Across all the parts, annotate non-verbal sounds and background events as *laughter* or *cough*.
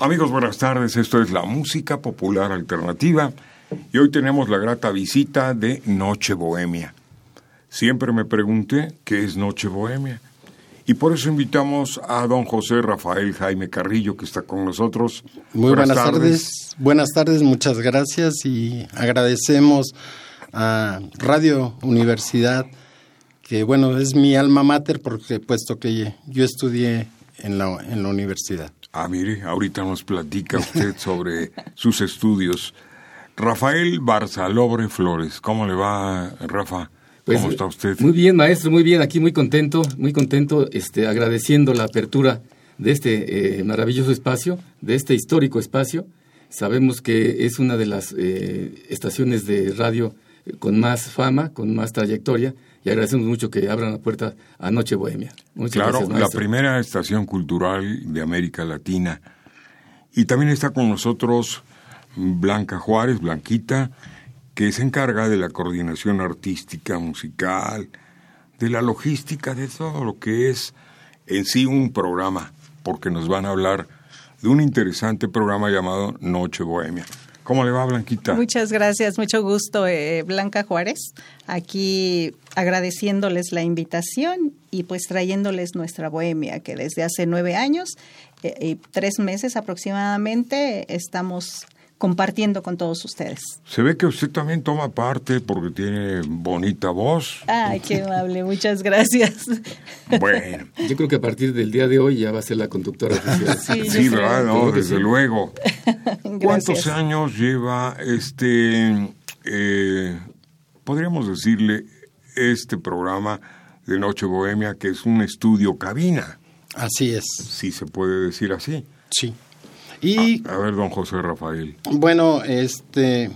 Amigos, buenas tardes. Esto es la música popular alternativa y hoy tenemos la grata visita de Noche Bohemia. Siempre me pregunté qué es Noche Bohemia y por eso invitamos a don José Rafael Jaime Carrillo que está con nosotros. Muy buenas, tardes. Buenas tardes, muchas gracias y agradecemos a Radio Universidad que bueno, es mi alma mater porque puesto que yo estudié en la, en la universidad. Ah, mire, ahorita nos platica usted sobre sus estudios. Rafael Barzalobre Flores, ¿cómo le va, Rafa? ¿Cómo pues, está usted? Muy bien, maestro, muy bien, aquí muy contento, muy contento, este, agradeciendo la apertura de este eh, maravilloso espacio, de este histórico espacio. Sabemos que es una de las eh, estaciones de radio con más fama, con más trayectoria, y agradecemos mucho que abran la puerta a Noche Bohemia. claro, la primera estación cultural de América Latina. Y también está con nosotros Blanca Juárez, Blanquita, que se encarga de la coordinación artística, musical, de la logística, de todo lo que es en sí un programa, porque nos van a hablar de un interesante programa llamado Noche Bohemia. ¿Cómo le va, Blanquita? Muchas gracias, mucho gusto, eh, Blanca Juárez. Aquí agradeciéndoles la invitación y pues trayéndoles nuestra bohemia, que desde hace nueve años eh, y tres meses aproximadamente estamos compartiendo con todos ustedes. Se ve que usted también toma parte porque tiene bonita voz. Ay, qué amable, muchas gracias. Bueno. Yo creo que a partir del día de hoy ya va a ser la conductora oficial. Sí, sí ¿verdad? No, desde luego. *laughs* ¿Cuántos años lleva este, eh, podríamos decirle, este programa de Noche Bohemia, que es un estudio cabina? Así es. Sí, se puede decir así. Sí. Y, a, ver, don José Rafael. Bueno, este,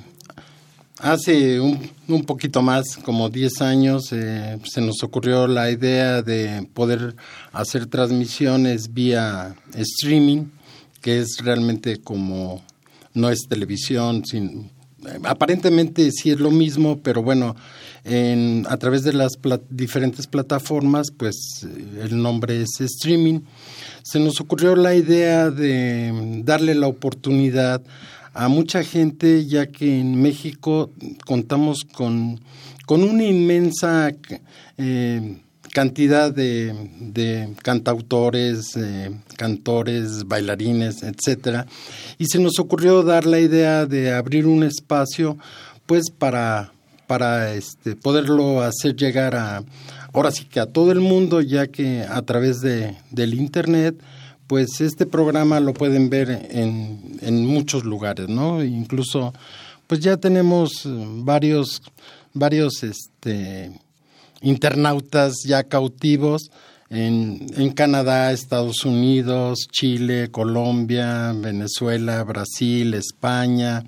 hace un, un poquito más, como 10 años, eh, se nos ocurrió la idea de poder hacer transmisiones vía streaming, que es realmente como, no es televisión, sin, aparentemente sí es lo mismo, pero bueno, a través de las diferentes plataformas, pues el nombre es streaming. Se nos ocurrió la idea de darle la oportunidad a mucha gente, ya que en México contamos con, con una inmensa eh, cantidad de, de cantautores, eh, cantores, bailarines, etcétera, y se nos ocurrió dar la idea de abrir un espacio, pues para para este, poderlo hacer llegar a, ahora sí que a todo el mundo, ya que a través de, del Internet, pues este programa lo pueden ver en, en muchos lugares, ¿no? Incluso, pues ya tenemos varios, varios este, internautas ya cautivos en, en Canadá, Estados Unidos, Chile, Colombia, Venezuela, Brasil, España,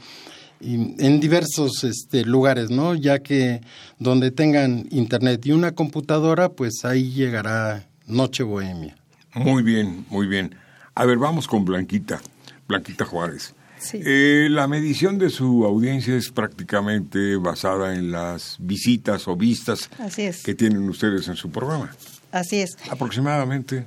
en diversos este, lugares, ¿no? Ya que donde tengan internet y una computadora, pues ahí llegará Noche Bohemia. Muy bien, muy bien. A ver, vamos con Blanquita, Blanquita Juárez. Eh, la medición de su audiencia es prácticamente basada en las visitas o vistas que tienen ustedes en su programa. Así es. Aproximadamente.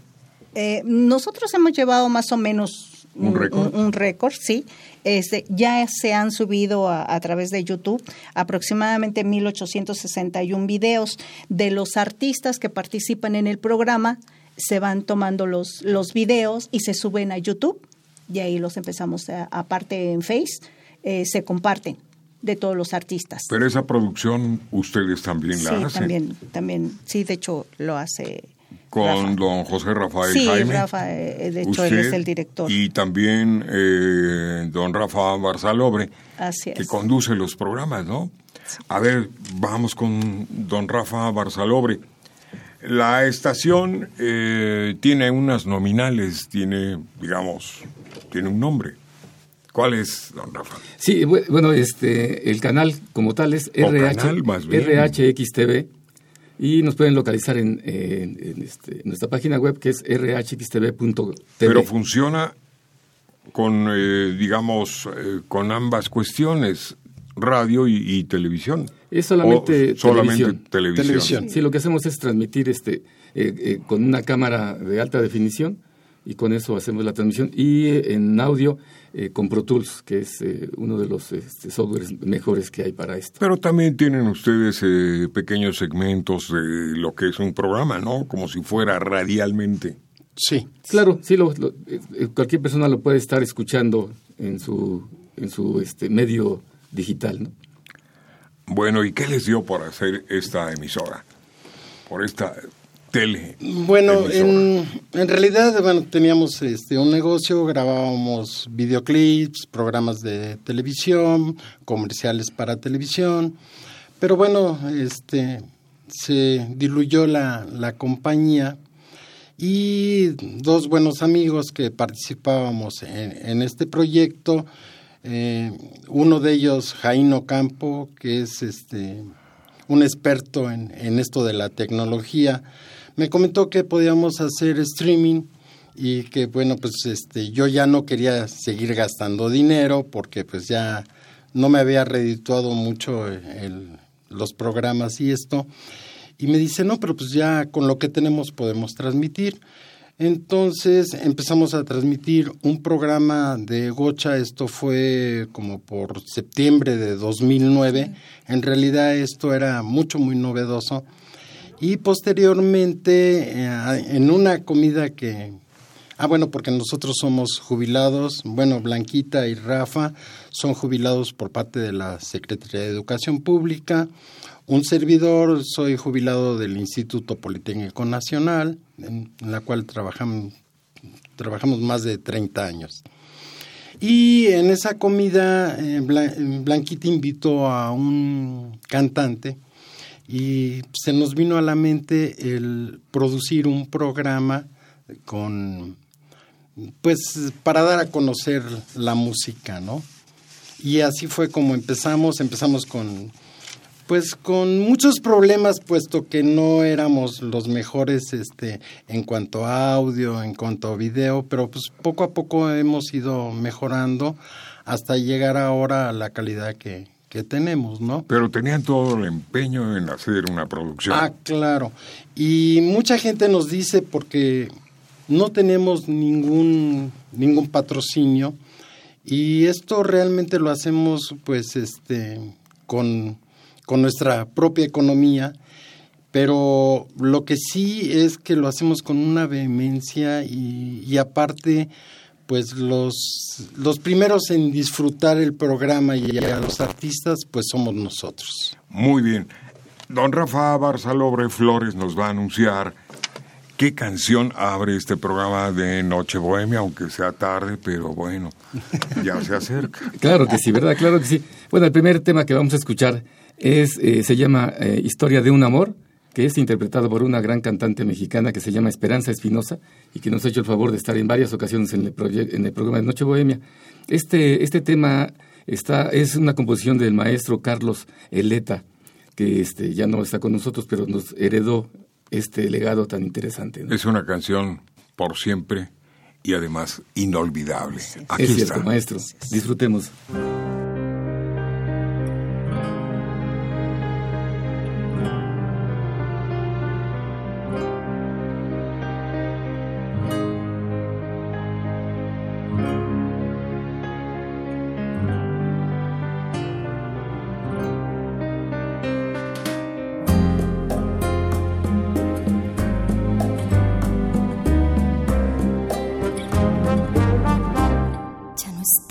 Eh, nosotros hemos llevado más o menos un récord. Un, récord, sí. Este, ya se han subido a, través de YouTube aproximadamente 1.861 videos de los artistas que participan en el programa. Se van tomando los, los videos y se suben a YouTube y ahí los empezamos, aparte en Face, eh, se comparten de todos los artistas. Pero esa producción ustedes también la hacen. Sí, también, también, sí, de hecho lo hace con don José Rafael sí, Jaime. Rafa, eh, de hecho él es el director. Y también eh, don Rafa Barzalobre, Así es. que conduce los programas, ¿no? A ver, vamos con don Rafa Barzalobre. La estación eh, tiene unas nominales, tiene, digamos, tiene un nombre. ¿Cuál es, don Rafa? Sí, bueno, este, el canal como tal es RH, canal, más bien. RHXTV y nos pueden localizar en, en, en este, nuestra página web que es rhxtv.tv. Pero funciona con, eh, digamos, eh, con ambas cuestiones, radio y, y televisión. Es solamente, O solamente televisión. televisión. Televisión. Sí, lo que hacemos es transmitir este eh, eh, con una cámara de alta definición y con eso hacemos la transmisión y eh, en audio eh, con Pro Tools, que es eh, uno de los este, softwares mejores que hay para esto. Pero también tienen ustedes eh, pequeños segmentos de lo que es un programa, ¿no? Como si fuera radialmente. Sí. Claro, sí, lo- lo- eh, eh, cualquier persona lo puede estar escuchando en su en su este medio digital, ¿no? Bueno, ¿y qué les dio por hacer esta emisora? Por esta tele. Bueno, en, en realidad, bueno, teníamos este un negocio, grabábamos videoclips, programas de televisión, comerciales para televisión, pero bueno, este se diluyó la, la compañía y dos buenos amigos que participábamos en, en este proyecto, eh, uno de ellos, Jaino Campo, que es este un experto en, en esto de la tecnología, me comentó que podíamos hacer streaming y que bueno pues este yo ya no quería seguir gastando dinero porque pues ya no me había redituado mucho el- los programas y esto. Y me dice no pero pues ya con lo que tenemos podemos transmitir entonces empezamos a transmitir un programa de Gocha, esto fue como por septiembre de 2009, en realidad esto era mucho, muy novedoso. Y posteriormente, eh, en una comida que... Ah, bueno, porque nosotros somos jubilados, bueno, Blanquita y Rafa son jubilados por parte de la Secretaría de Educación Pública. Un servidor, soy jubilado del Instituto Politécnico Nacional, en, la cual trabajamos, trabajamos más de 30 años. Y en esa comida, eh, Bla- Blanquita invitó a un cantante y se nos vino a la mente el producir un programa con, pues, para dar a conocer la música, ¿no? Y así fue como empezamos, empezamos con, pues, con muchos problemas, puesto que no éramos los mejores, este, en cuanto a audio, en cuanto a video, pero pues poco a poco hemos ido mejorando hasta llegar ahora a la calidad que, que tenemos, ¿no? Pero tenían todo el empeño en hacer una producción. Ah, claro. Y mucha gente nos dice porque no tenemos ningún ningún patrocinio y esto realmente lo hacemos pues este con con nuestra propia economía, pero lo que sí es que lo hacemos con una vehemencia y, y aparte pues los, los primeros en disfrutar el programa y a los artistas pues somos nosotros. Muy bien. Don Rafa Barzalobre Flores nos va a anunciar qué canción abre este programa de Noche Bohemia, aunque sea tarde, pero bueno, ya se acerca. *laughs* Claro que sí, ¿verdad? Claro que sí. Bueno, el primer tema que vamos a escuchar es, eh, se llama eh, Historia de un amor, que es interpretado por una gran cantante mexicana que se llama Esperanza Espinosa y que nos ha hecho el favor de estar en varias ocasiones en el, en el programa de Noche Bohemia. Este, este tema está, es una composición del maestro Carlos Eleta, que este, ya no está con nosotros, pero nos heredó este legado tan interesante. ¿no? Es una canción por siempre y además inolvidable. Aquí es cierto, está. maestro. Disfrutemos.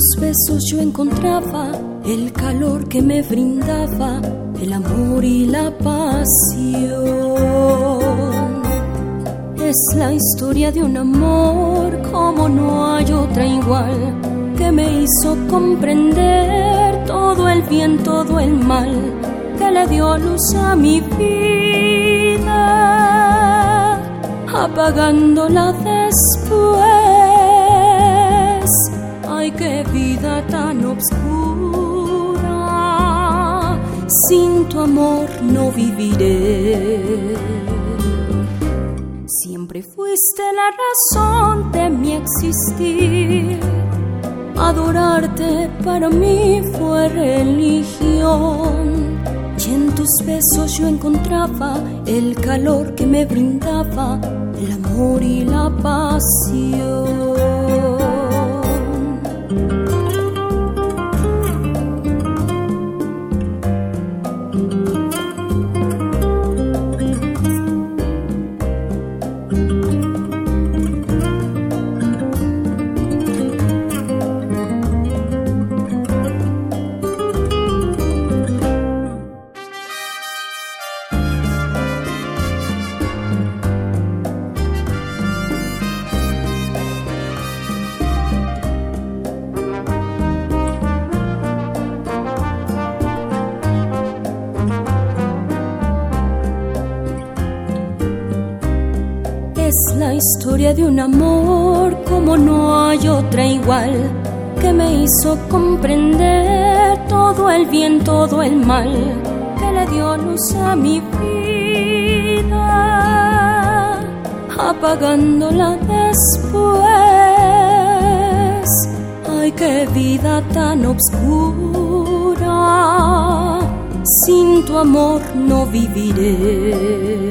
Tus besos yo encontraba el calor que me brindaba el amor y la pasión. Es la historia de un amor como no hay otra igual, que me hizo comprender todo el bien, todo el mal, que le dio luz a mi vida, apagándola después. Qué vida tan oscura sin tu amor no viviré. Siempre fuiste la razón de mi existir. Adorarte para mí fue religión. Y en tus besos yo encontraba el calor que me brindaba el amor y la pasión. De un amor como no hay otra igual, que me hizo comprender todo el bien, todo el mal, que le dio luz a mi vida, apagándola después. Ay, qué vida tan obscura, sin tu amor no viviré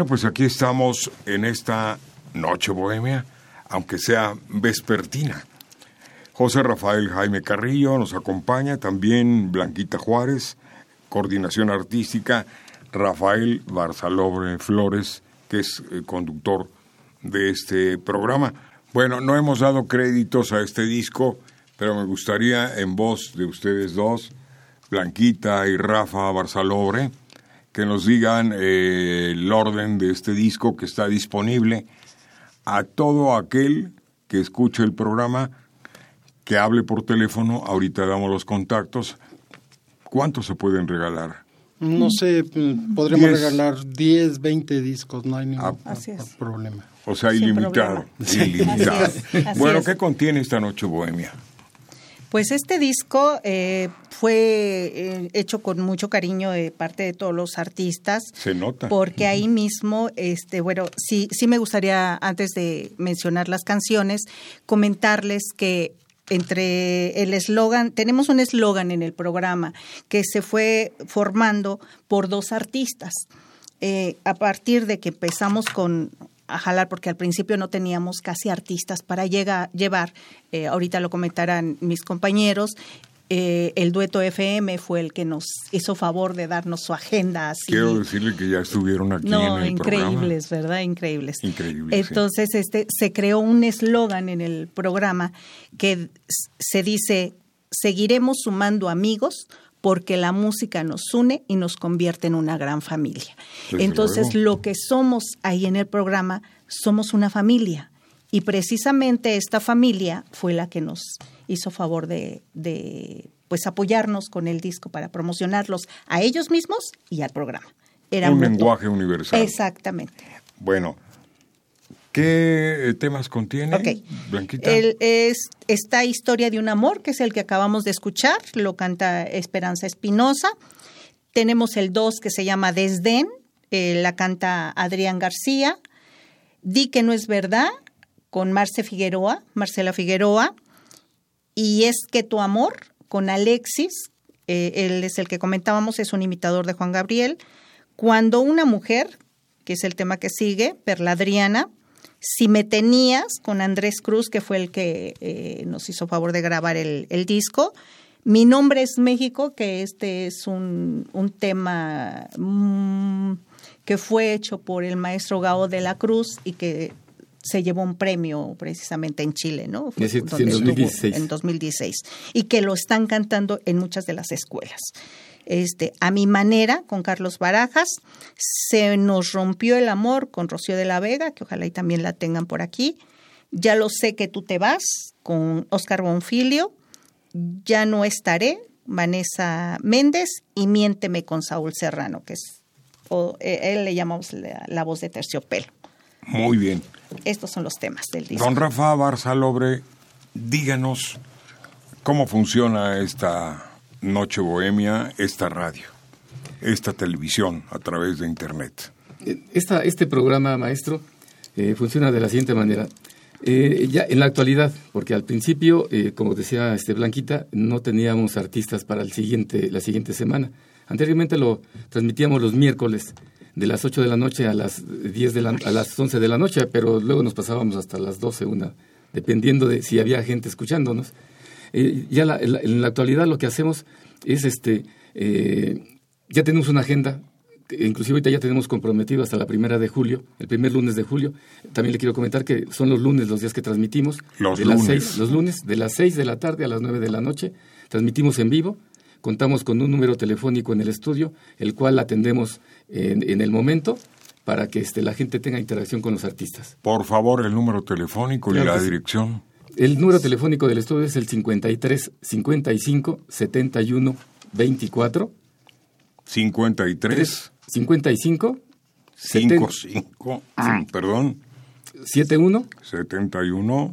Bueno, pues aquí estamos en esta noche bohemia, aunque sea vespertina. José Rafael Jaime Carrillo nos acompaña, también Blanquita Juárez, coordinación artística, Rafael Barzalobre Flores, que es el conductor de este programa. Bueno, no hemos dado créditos a este disco, pero me gustaría en voz de ustedes dos, Blanquita y Rafa Barzalobre, que nos digan eh, el orden de este disco que está disponible a todo aquel que escuche el programa, que hable por teléfono, ahorita damos los contactos. ¿Cuántos se pueden regalar? No sé, podremos regalar 10, 20 discos, no hay ningún ah, problema. O sea, ilimitado. *laughs* ilimitado. bueno, ¿qué contiene esta noche bohemia? Pues este disco eh, fue eh, hecho con mucho cariño de parte de todos los artistas. Se nota. Porque ahí mismo, este, bueno, sí, sí me gustaría, antes de mencionar las canciones, comentarles que entre el eslogan, tenemos un eslogan en el programa que se fue formando por dos artistas. Eh, a partir de que empezamos con a jalar porque al principio no teníamos casi artistas para llegar, llevar, eh, ahorita lo comentarán mis compañeros, eh, el dueto FM fue el que nos hizo favor de darnos su agenda. Así. Quiero decirle que ya estuvieron aquí en el increíbles, ¿verdad? Increíbles. Increíbles. Entonces, este, se creó un eslogan en el programa que se dice, seguiremos sumando amigos porque la música nos une y nos convierte en una gran familia. Entonces, lo que somos ahí en el programa, somos una familia. Y precisamente esta familia fue la que nos hizo favor de, pues apoyarnos con el disco para promocionarlos a ellos mismos y al programa. Era un lenguaje universal. Exactamente. Bueno, ¿qué temas contiene, Blanquita? es esta historia de un amor, que es el que acabamos de escuchar, lo canta Esperanza Espinosa. Tenemos el 2 que se llama Desdén, eh, la canta Adrián García. Di que no es verdad, con Marce Figueroa, Marcela Figueroa. Y es que tu amor, con Alexis, eh, él es el que comentábamos, es un imitador de Juan Gabriel. Cuando una mujer, que es el tema que sigue, Perla Adriana, si me tenías con Andrés Cruz, que fue el que eh, nos hizo favor de grabar el, disco. Mi nombre es México, que este es un, tema mm, que fue hecho por el maestro Gao de la Cruz y que se llevó un premio precisamente en Chile, ¿no? en 2016. en 2016. Y que lo están cantando en muchas de las escuelas. Este, a mi manera, con Carlos Barajas, se nos rompió el amor con Rocío de la Vega, que ojalá y también la tengan por aquí. Ya lo sé que tú te vas, con Oscar Bonfilio. Ya no estaré, Vanessa Méndez, y Miénteme con Saúl Serrano, que es, o, eh, él le llamamos la voz de terciopelo. Muy bien. Estos son los temas del disco. Don Rafa Barzalobre, díganos cómo funciona esta Noche Bohemia, esta radio, esta televisión a través de Internet. Esta, este programa, maestro, eh, funciona de la siguiente manera. Eh, ya en la actualidad, porque al principio, eh, como decía este Blanquita, no teníamos artistas para el siguiente, la siguiente semana. Anteriormente lo transmitíamos los miércoles de las 8 de la noche a las 10 de la, a las 11 de la noche, pero luego nos pasábamos hasta las 12, una, dependiendo de si había gente escuchándonos. Eh, ya en la actualidad lo que hacemos es este eh, ya tenemos una agenda inclusive ahorita ya tenemos comprometido hasta la primera de julio, el primer lunes de julio. También le quiero comentar que son los lunes los días que transmitimos. Los de lunes. Las los lunes, de las 6 de la tarde a las 9 de la noche. Transmitimos en vivo contamos con un número telefónico en el estudio, el cual atendemos en, el momento para que este, la gente tenga interacción con los artistas. Por favor, el número telefónico y la dirección. El número telefónico del estudio es el 53 55 71 24. 53 55 55 perdón 71 71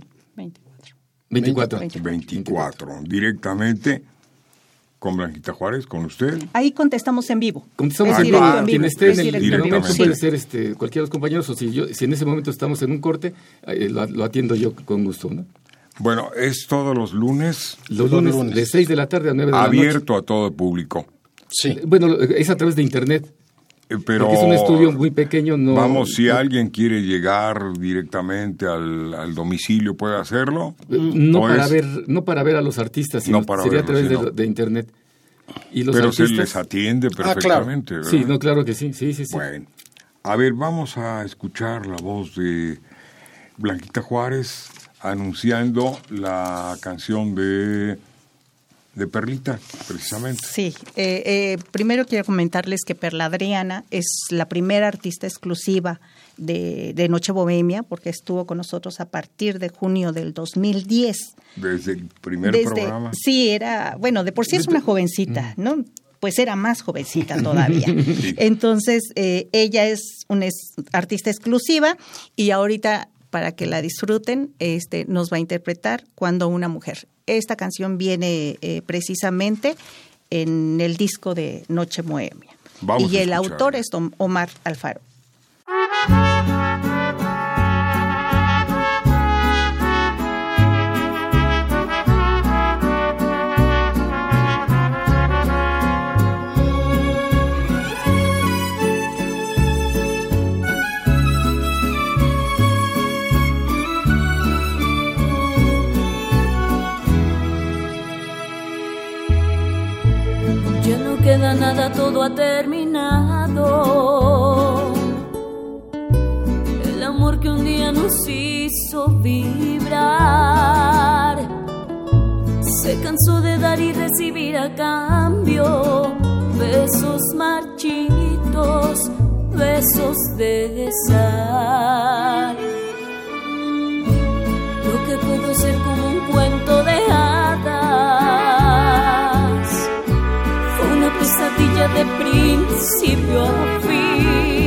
24 24, 24. directamente con Blanquita Juárez, con usted. Ahí contestamos en vivo. Contestamos en vivo. Quien esté en el, momento puede ser este, cualquiera de los compañeros, o si, yo, si en ese momento estamos en un corte, eh, lo, atiendo yo con gusto. ¿no? Bueno, es todos los lunes. Los lunes, de 6 de la tarde a 9 de la noche. Abierto a todo el público. Sí. Bueno, es a través de Internet. Eh, pero Porque es un estudio muy pequeño, no... Vamos, si alguien quiere llegar directamente al, domicilio, ¿puede hacerlo? No para, ver, no para ver a los artistas, sino sería a través de, Internet. Y los pero se les atiende ah, perfectamente, Sí, no, claro que sí, sí, sí, sí. Bueno, a ver, vamos a escuchar la voz de Blanquita Juárez anunciando la canción de de Perlita, precisamente. Sí, eh, eh, primero quiero comentarles que Perla Adriana es la primera artista exclusiva de, de, Noche Bohemia, porque estuvo con nosotros a partir de junio del 2010. Desde el primer programa. Sí, era, bueno, de por sí es una jovencita, ¿no? Pues era más jovencita *laughs* todavía. Entonces, eh, ella es una artista exclusiva y ahorita para que la disfruten, este, nos va a interpretar cuando una mujer. Esta canción viene eh, precisamente en el disco de Noche Moemia. y el autor es Omar Alfaro. Nada, todo ha terminado. El amor que un día nos hizo vibrar se cansó de dar y recibir a cambio besos marchitos, besos de sal. Lo que pudo ser como un cuento de principio a fin.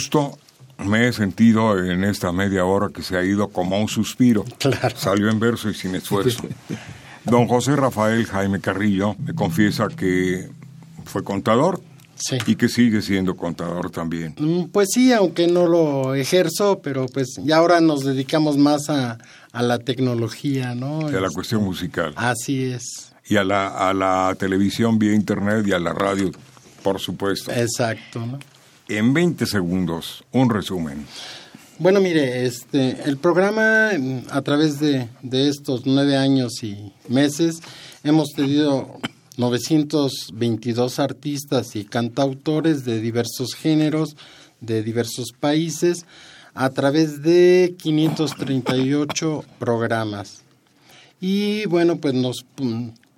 gusto me he sentido en esta media hora que se ha ido como un suspiro. Salió en verso y sin esfuerzo. Don José Rafael Jaime Carrillo me confiesa que fue contador y que sigue siendo contador también. Mm, pues sí, aunque no lo ejerzo, pero pues ya ahora nos dedicamos más a, a la tecnología, ¿no? Y a la cuestión musical. Así es. Y a la, a la televisión vía internet y a la radio, por supuesto. Exacto, ¿no? En 20 segundos, un resumen. Bueno, mire, este, el programa a través de, estos nueve años y meses hemos tenido 922 artistas y cantautores de diversos géneros, de diversos países, a través de 538 programas. Y bueno, pues nos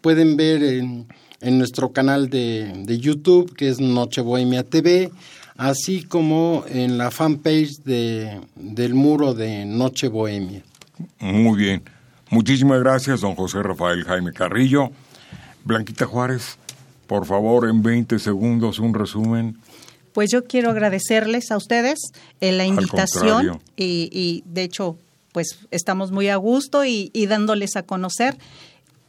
pueden ver en, nuestro canal de, de YouTube, que es Noche Bohemia TV, así como en la fanpage de, del muro de Noche Bohemia. Muy bien. Muchísimas gracias, don José Rafael Jaime Carrillo. Blanquita Juárez, por favor, en 20 segundos un resumen. Pues yo quiero agradecerles a ustedes en la invitación y, de hecho, pues estamos muy a gusto y, y dándoles a conocer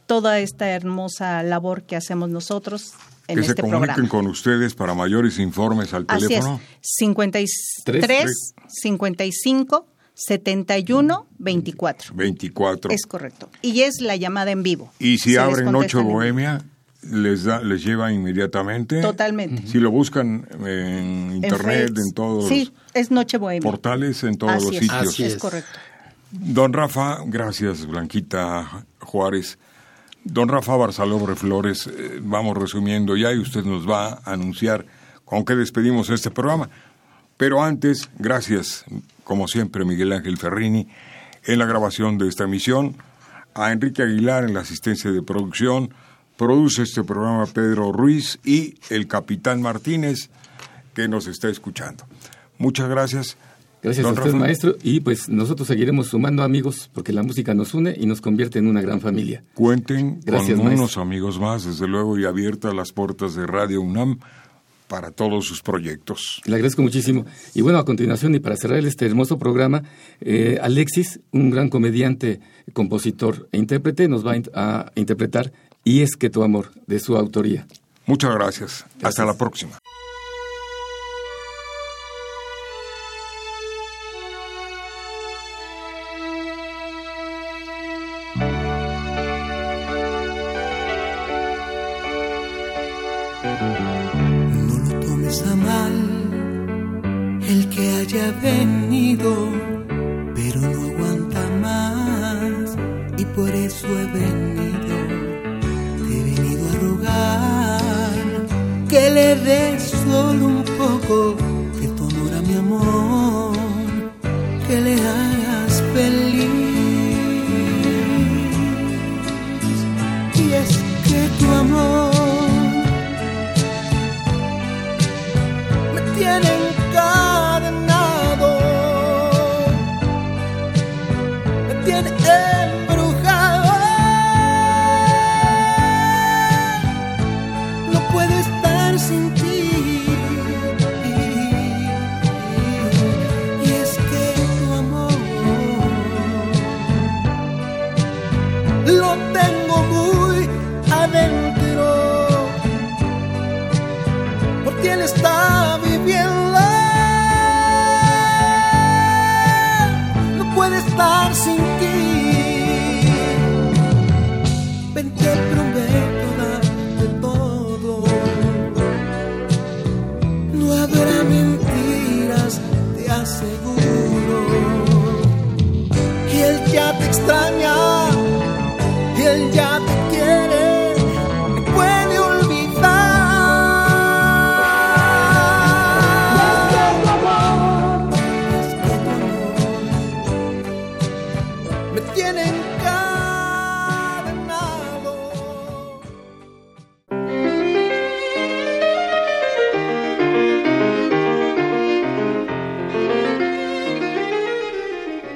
toda esta hermosa labor que hacemos nosotros que se este comuniquen con ustedes para mayores informes al teléfono. Así es, 53 55 71 24. 24. Es correcto. Y es la llamada en vivo. Y si abren Noche Bohemia, les da, les lleva inmediatamente. Totalmente. Si lo buscan en internet, en, todos sí, es Noche Bohemia. portales, en todos los sitios. Así es correcto. Don Rafa, gracias Blanquita Juárez. Don Rafa Barzalobre Flores, eh, vamos resumiendo ya y usted nos va a anunciar con qué despedimos este programa. Pero antes, gracias, como siempre, Miguel Ángel Ferrini, en la grabación de esta emisión, a Enrique Aguilar en la asistencia de producción, produce este programa Pedro Ruiz y el capitán Martínez, que nos está escuchando. Muchas gracias. Gracias a usted, maestro. Y pues nosotros seguiremos sumando amigos porque la música nos une y nos convierte en una gran familia. Cuenten con unos amigos más, desde luego, y abiertas las puertas de Radio UNAM para todos sus proyectos. Le agradezco muchísimo. Y bueno, a continuación, y para cerrar este hermoso programa, eh, Alexis, un gran comediante, compositor e intérprete, nos va a, interpretar Y es que tu amor, de su autoría. Muchas gracias. Hasta la próxima. Pero no aguanta más y por eso he venido, he venido a rogar que le des solo un poco de tu amor a mi amor, que le hagas